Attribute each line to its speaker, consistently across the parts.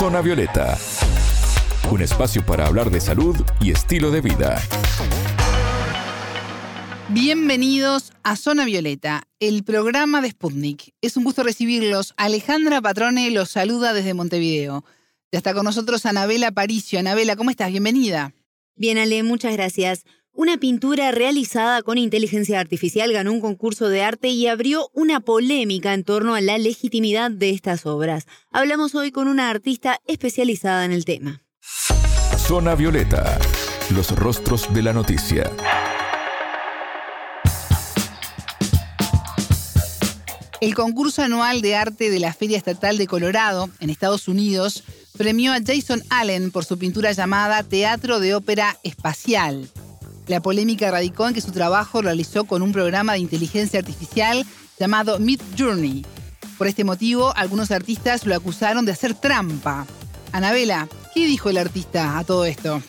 Speaker 1: Zona Violeta, un espacio para hablar de salud y estilo de vida.
Speaker 2: Bienvenidos a Zona Violeta, el programa de Sputnik. Es un gusto recibirlos. Alejandra Patrone los saluda desde Montevideo. Ya está con nosotros Anabela Paricio. Anabela, ¿cómo estás? Bienvenida.
Speaker 3: Bien, Ale, muchas gracias. Una pintura realizada con inteligencia artificial ganó un concurso de arte y abrió una polémica en torno a la legitimidad de estas obras. Hablamos hoy con una artista especializada en el tema.
Speaker 1: Zona Violeta, los rostros de la noticia.
Speaker 2: El concurso anual de arte de la Feria Estatal de Colorado, en Estados Unidos, premió a Jason Allen por su pintura llamada Teatro de Ópera Espacial. La polémica radicó en que su trabajo lo realizó con un programa de inteligencia artificial llamado Mid Journey. Por este motivo, algunos artistas lo acusaron de hacer trampa. Anabela, ¿qué dijo el artista a todo esto?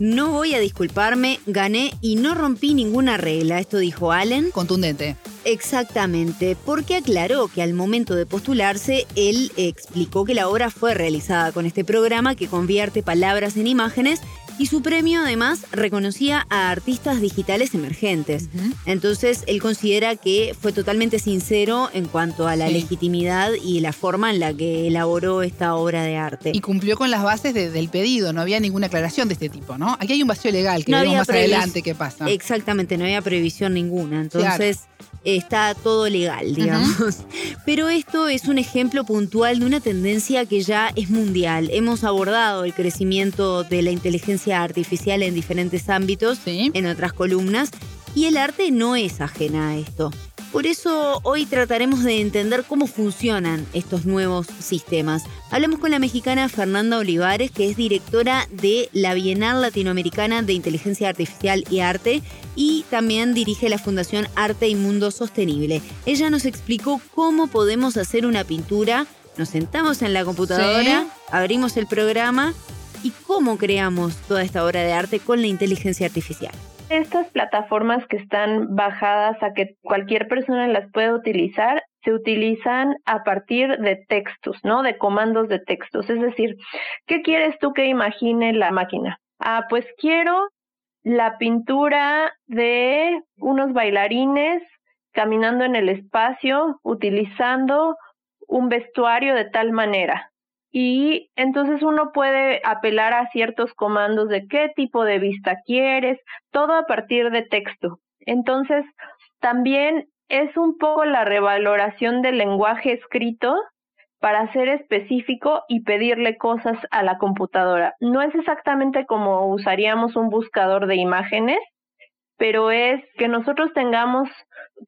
Speaker 3: No voy a disculparme, gané y no rompí ninguna regla, esto dijo Allen.
Speaker 2: Contundente.
Speaker 3: Exactamente, porque aclaró que al momento de postularse, él explicó que la obra fue realizada con este programa que convierte palabras en imágenes y su premio además reconocía a artistas digitales emergentes. Entonces él considera que fue totalmente sincero en cuanto a la legitimidad y la forma en la que elaboró esta obra de arte.
Speaker 2: Y cumplió con las bases del pedido, no había ninguna aclaración de este tipo, ¿no? Aquí hay un vacío legal que veremos más adelante qué pasa.
Speaker 3: Exactamente, no había previsión ninguna. Entonces está todo legal, digamos. Pero esto es un ejemplo puntual de una tendencia que ya es mundial. Hemos abordado el crecimiento de la inteligencia artificial en diferentes ámbitos, en otras columnas, y el arte no es ajena a esto. Por eso hoy trataremos de entender cómo funcionan estos nuevos sistemas. Hablamos con la mexicana Fernanda Olivares, que es directora de la Bienal Latinoamericana de Inteligencia Artificial y Arte y también dirige la Fundación Arte y Mundo Sostenible. Ella nos explicó cómo podemos hacer una pintura. Nos sentamos en la computadora, abrimos el programa y cómo creamos toda esta obra de arte con la inteligencia artificial.
Speaker 4: Estas plataformas que están bajadas a que cualquier persona las pueda utilizar, se utilizan a partir de textos, ¿no? De comandos de textos. Es decir, ¿qué quieres tú que imagine la máquina? Ah, pues quiero la pintura de unos bailarines caminando en el espacio utilizando un vestuario de tal manera y entonces uno puede apelar a ciertos comandos de qué tipo de vista quieres, todo a partir de texto. Entonces, también es un poco la revaloración del lenguaje escrito para ser específico y pedirle cosas a la computadora. No es exactamente como usaríamos un buscador de imágenes, pero es que nosotros tengamos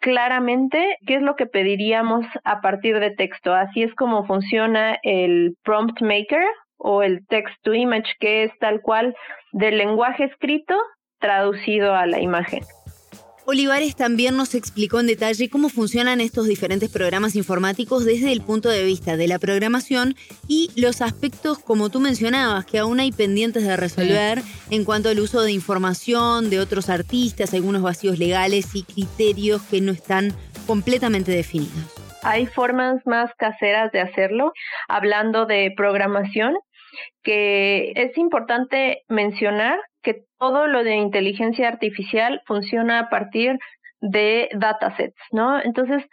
Speaker 4: claramente qué es lo que pediríamos a partir de texto. Así es como funciona el prompt maker o el text to image, que es tal cual del lenguaje escrito traducido a la imagen.
Speaker 3: Olivares también nos explicó en detalle cómo funcionan estos diferentes programas informáticos desde el punto de vista de la programación y los aspectos, como tú mencionabas, que aún hay pendientes de resolver en cuanto al uso de información de otros artistas, algunos vacíos legales y criterios que no están completamente definidos.
Speaker 4: Hay formas más caseras de hacerlo, hablando de programación, que es importante mencionar que todo lo de inteligencia artificial funciona a partir de datasets, ¿no? Entonces,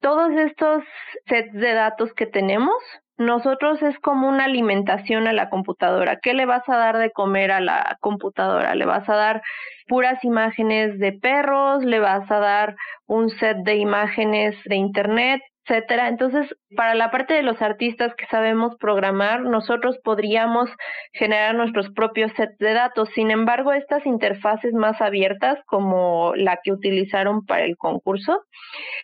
Speaker 4: todos estos sets de datos que tenemos, nosotros es como una alimentación a la computadora. ¿Qué le vas a dar de comer a la computadora? Le vas a dar puras imágenes de perros, le vas a dar un set de imágenes de internet, etcétera. Entonces, para la parte de los artistas que sabemos programar, nosotros podríamos generar nuestros propios sets de datos. Sin embargo, estas interfaces más abiertas, como la que utilizaron para el concurso,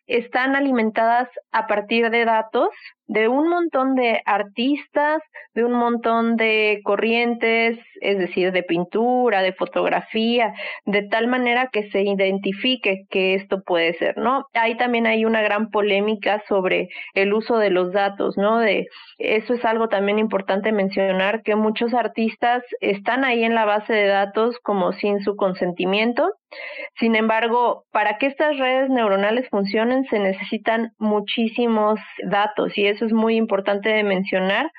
Speaker 4: están alimentadas a partir de datos de un montón de artistas, de un montón de corrientes, es decir, de pintura, de fotografía, de tal manera que se identifique que esto puede ser, ¿no? Ahí también hay una gran polémica sobre el uso de los datos, ¿no? De eso es algo también importante mencionar que muchos artistas están ahí en la base de datos como sin su consentimiento. Sin embargo, para que estas redes neuronales funcionen se necesitan muchísimos datos y es eso es muy importante de mencionar,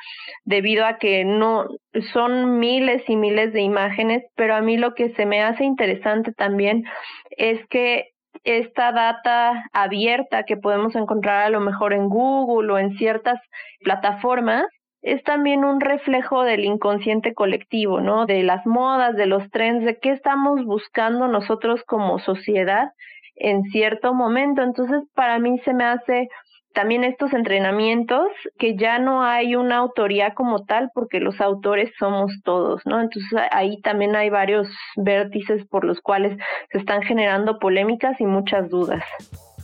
Speaker 4: debido a que no son miles y miles de imágenes, pero a mí lo que se me hace interesante también es que esta data abierta que podemos encontrar a lo mejor en Google o en ciertas plataformas es también un reflejo del inconsciente colectivo, ¿no? De las modas, de los trends, de qué estamos buscando nosotros como sociedad en cierto momento. Entonces, para mí se me hace también estos entrenamientos que ya no hay una autoría como tal porque los autores somos todos, ¿no? Entonces ahí también hay varios vértices por los cuales se están generando polémicas y muchas dudas.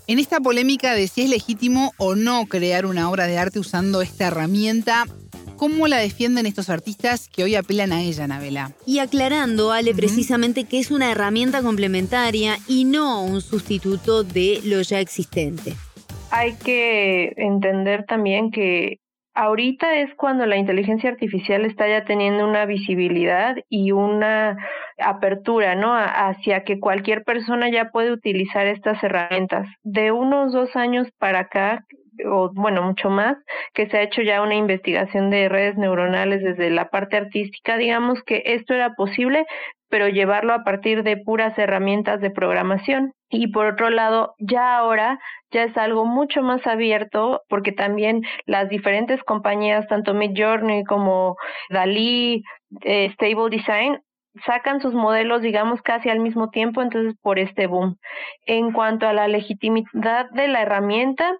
Speaker 2: En esta polémica de si es legítimo o no crear una obra de arte usando esta herramienta, ¿Cómo la defienden estos artistas que hoy apelan a ella, Nabela?
Speaker 3: Y aclarando, Ale, precisamente que es una herramienta complementaria y no un sustituto de lo ya existente.
Speaker 4: Hay que entender también que ahorita es cuando la inteligencia artificial está ya teniendo una visibilidad y una apertura, ¿no? Hacia que cualquier persona ya puede utilizar estas herramientas. De unos dos años para acá, o bueno, mucho más, que se ha hecho ya una investigación de redes neuronales desde la parte artística, digamos que esto era posible, pero llevarlo a partir de puras herramientas de programación. Y por otro lado, ya ahora ya es algo mucho más abierto porque también las diferentes compañías, tanto Midjourney como Dalí, eh, Stable Design, sacan sus modelos, digamos, casi al mismo tiempo, entonces por este boom. En cuanto a la legitimidad de la herramienta,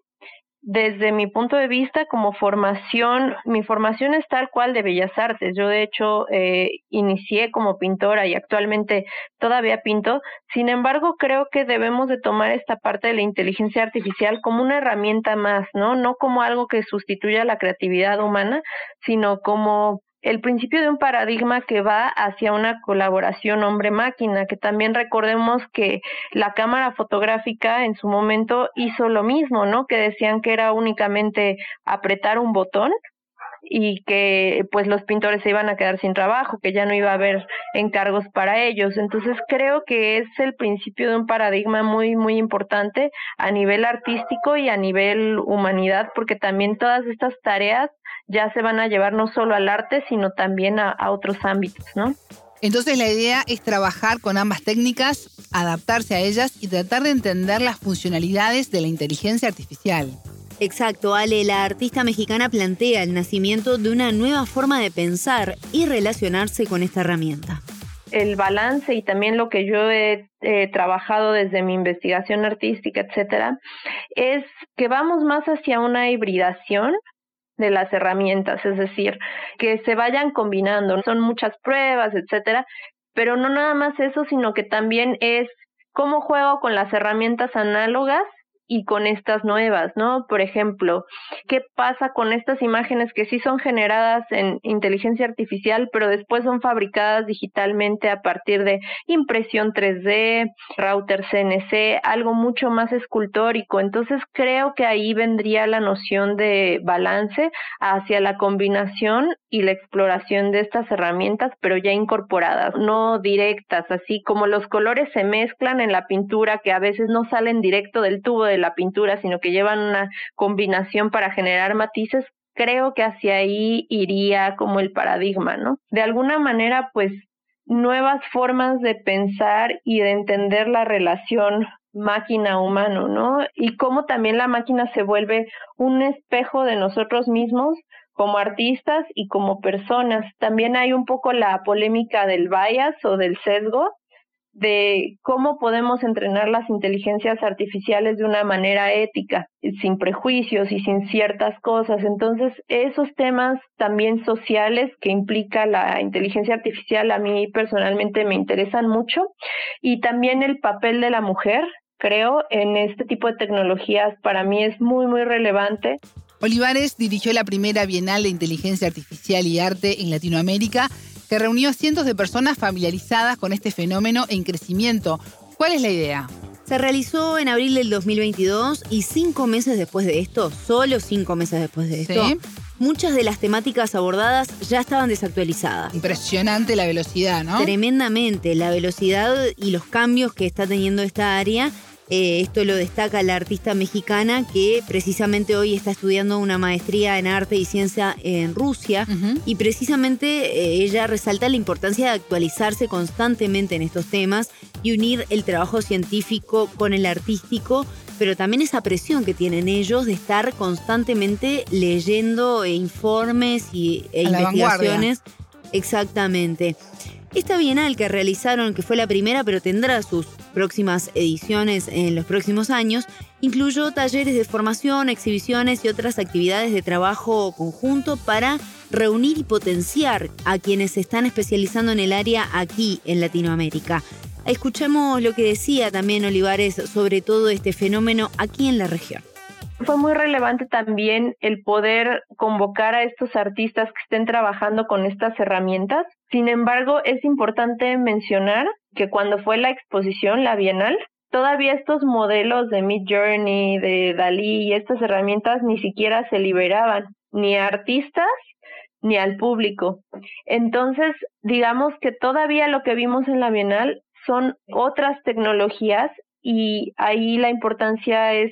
Speaker 4: desde mi punto de vista como formación, mi formación es tal cual de bellas artes. Yo de hecho eh, inicié como pintora y actualmente todavía pinto. Sin embargo, creo que debemos de tomar esta parte de la inteligencia artificial como una herramienta más, ¿no? No como algo que sustituya la creatividad humana, sino como el principio de un paradigma que va hacia una colaboración hombre-máquina, que también recordemos que la cámara fotográfica en su momento hizo lo mismo, ¿no? Que decían que era únicamente apretar un botón y que pues los pintores se iban a quedar sin trabajo, que ya no iba a haber encargos para ellos. Entonces creo que es el principio de un paradigma muy muy importante a nivel artístico y a nivel humanidad, porque también todas estas tareas ya se van a llevar no solo al arte, sino también a, a otros ámbitos, ¿no?
Speaker 2: Entonces la idea es trabajar con ambas técnicas, adaptarse a ellas y tratar de entender las funcionalidades de la inteligencia artificial.
Speaker 3: Exacto, Ale, la artista mexicana plantea el nacimiento de una nueva forma de pensar y relacionarse con esta herramienta.
Speaker 4: El balance y también lo que yo he trabajado desde mi investigación artística, etcétera, es que vamos más hacia una hibridación de las herramientas, es decir, que se vayan combinando. Son muchas pruebas, etcétera, pero no nada más eso, sino que también es cómo juego con las herramientas análogas y con estas nuevas, ¿no? Por ejemplo, ¿qué pasa con estas imágenes que sí son generadas en inteligencia artificial, pero después son fabricadas digitalmente a partir de impresión 3D, router CNC, algo mucho más escultórico? Entonces creo que ahí vendría la noción de balance hacia la combinación y la exploración de estas herramientas, pero ya incorporadas, no directas, así como los colores se mezclan en la pintura que a veces no salen directo del tubo de la pintura, sino que llevan una combinación para generar matices, creo que hacia ahí iría como el paradigma, ¿no? De alguna manera, pues nuevas formas de pensar y de entender la relación máquina-humano, ¿no? Y cómo también la máquina se vuelve un espejo de nosotros mismos como artistas y como personas. También hay un poco la polémica del bias o del sesgo, de cómo podemos entrenar las inteligencias artificiales de una manera ética, sin prejuicios y sin ciertas cosas. Entonces, esos temas también sociales que implica la inteligencia artificial a mí personalmente me interesan mucho y también el papel de la mujer, creo, en este tipo de tecnologías para mí es muy, muy relevante.
Speaker 2: Olivares dirigió la primera Bienal de Inteligencia Artificial y Arte en Latinoamérica que reunió a cientos de personas familiarizadas con este fenómeno en crecimiento. ¿Cuál es la idea?
Speaker 3: Se realizó en abril del 2022 y cinco meses después de esto, solo cinco meses después de esto, muchas de las temáticas abordadas ya estaban desactualizadas.
Speaker 2: Impresionante la velocidad, ¿no?
Speaker 3: Tremendamente, la velocidad y los cambios que está teniendo esta área Eh, esto lo destaca la artista mexicana que precisamente hoy está estudiando una maestría en arte y ciencia en Rusia y precisamente eh, ella resalta la importancia de actualizarse constantemente en estos temas y unir el trabajo científico con el artístico, pero también esa presión que tienen ellos de estar constantemente leyendo informes y, e investigaciones. Exactamente. Esta bienal que realizaron, que fue la primera, pero tendrá sus próximas ediciones en los próximos años, incluyó talleres de formación, exhibiciones y otras actividades de trabajo conjunto para reunir y potenciar a quienes se están especializando en el área aquí en Latinoamérica. Escuchemos lo que decía también Olivares sobre todo este fenómeno aquí en la región.
Speaker 4: Fue muy relevante también el poder convocar a estos artistas que estén trabajando con estas herramientas. Sin embargo, es importante mencionar que cuando fue la exposición, la Bienal, todavía estos modelos de Mid Journey, de Dalí y estas herramientas ni siquiera se liberaban ni a artistas ni al público. Entonces, digamos que todavía lo que vimos en la Bienal son otras tecnologías y ahí la importancia es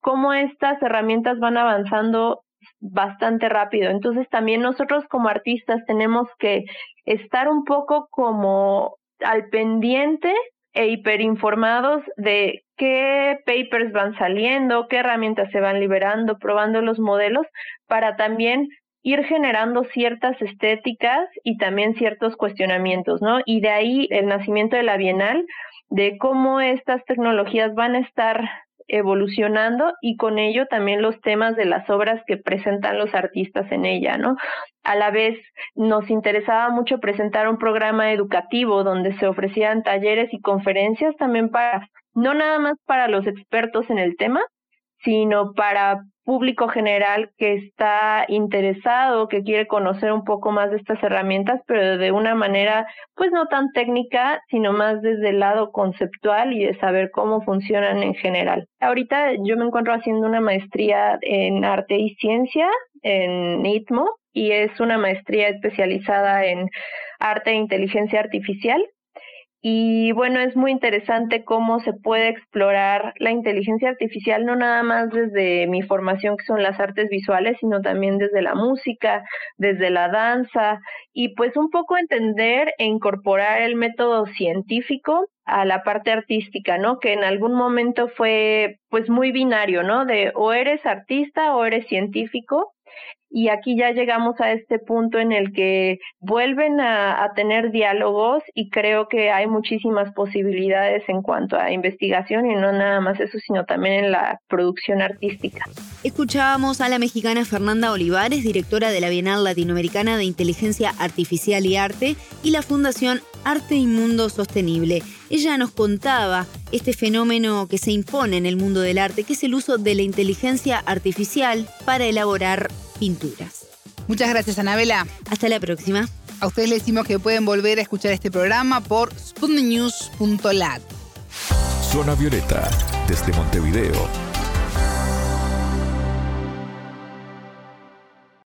Speaker 4: cómo estas herramientas van avanzando bastante rápido. Entonces también nosotros como artistas tenemos que estar un poco como al pendiente e hiperinformados de qué papers van saliendo, qué herramientas se van liberando, probando los modelos para también ir generando ciertas estéticas y también ciertos cuestionamientos, ¿no? Y de ahí el nacimiento de la Bienal, de cómo estas tecnologías van a estar evolucionando y con ello también los temas de las obras que presentan los artistas en ella, ¿no? A la vez nos interesaba mucho presentar un programa educativo donde se ofrecían talleres y conferencias también para, no nada más para los expertos en el tema, sino para público general que está interesado, que quiere conocer un poco más de estas herramientas, pero de una manera pues no tan técnica, sino más desde el lado conceptual y de saber cómo funcionan en general. Ahorita yo me encuentro haciendo una maestría en arte y ciencia en ITMO y es una maestría especializada en arte e inteligencia artificial y bueno, es muy interesante cómo se puede explorar la inteligencia artificial, no nada más desde mi formación, que son las artes visuales, sino también desde la música, desde la danza, y pues un poco entender e incorporar el método científico a la parte artística, ¿no? Que en algún momento fue pues muy binario, ¿no? De o eres artista o eres científico, y aquí ya llegamos a este punto en el que vuelven a, tener diálogos y creo que hay muchísimas posibilidades en cuanto a investigación y no nada más eso, sino también en la producción artística.
Speaker 3: Escuchábamos a la mexicana Fernanda Olivares, directora de la Bienal Latinoamericana de Inteligencia Artificial y Arte y la Fundación Arte y Mundo Sostenible. Ella nos contaba este fenómeno que se impone en el mundo del arte, que es el uso de la inteligencia artificial para elaborar pinturas.
Speaker 2: Muchas gracias, Anabela.
Speaker 3: Hasta la próxima.
Speaker 2: A ustedes les decimos que pueden volver a escuchar este programa por sputniknews.lat.
Speaker 1: Zona Violeta, desde Montevideo,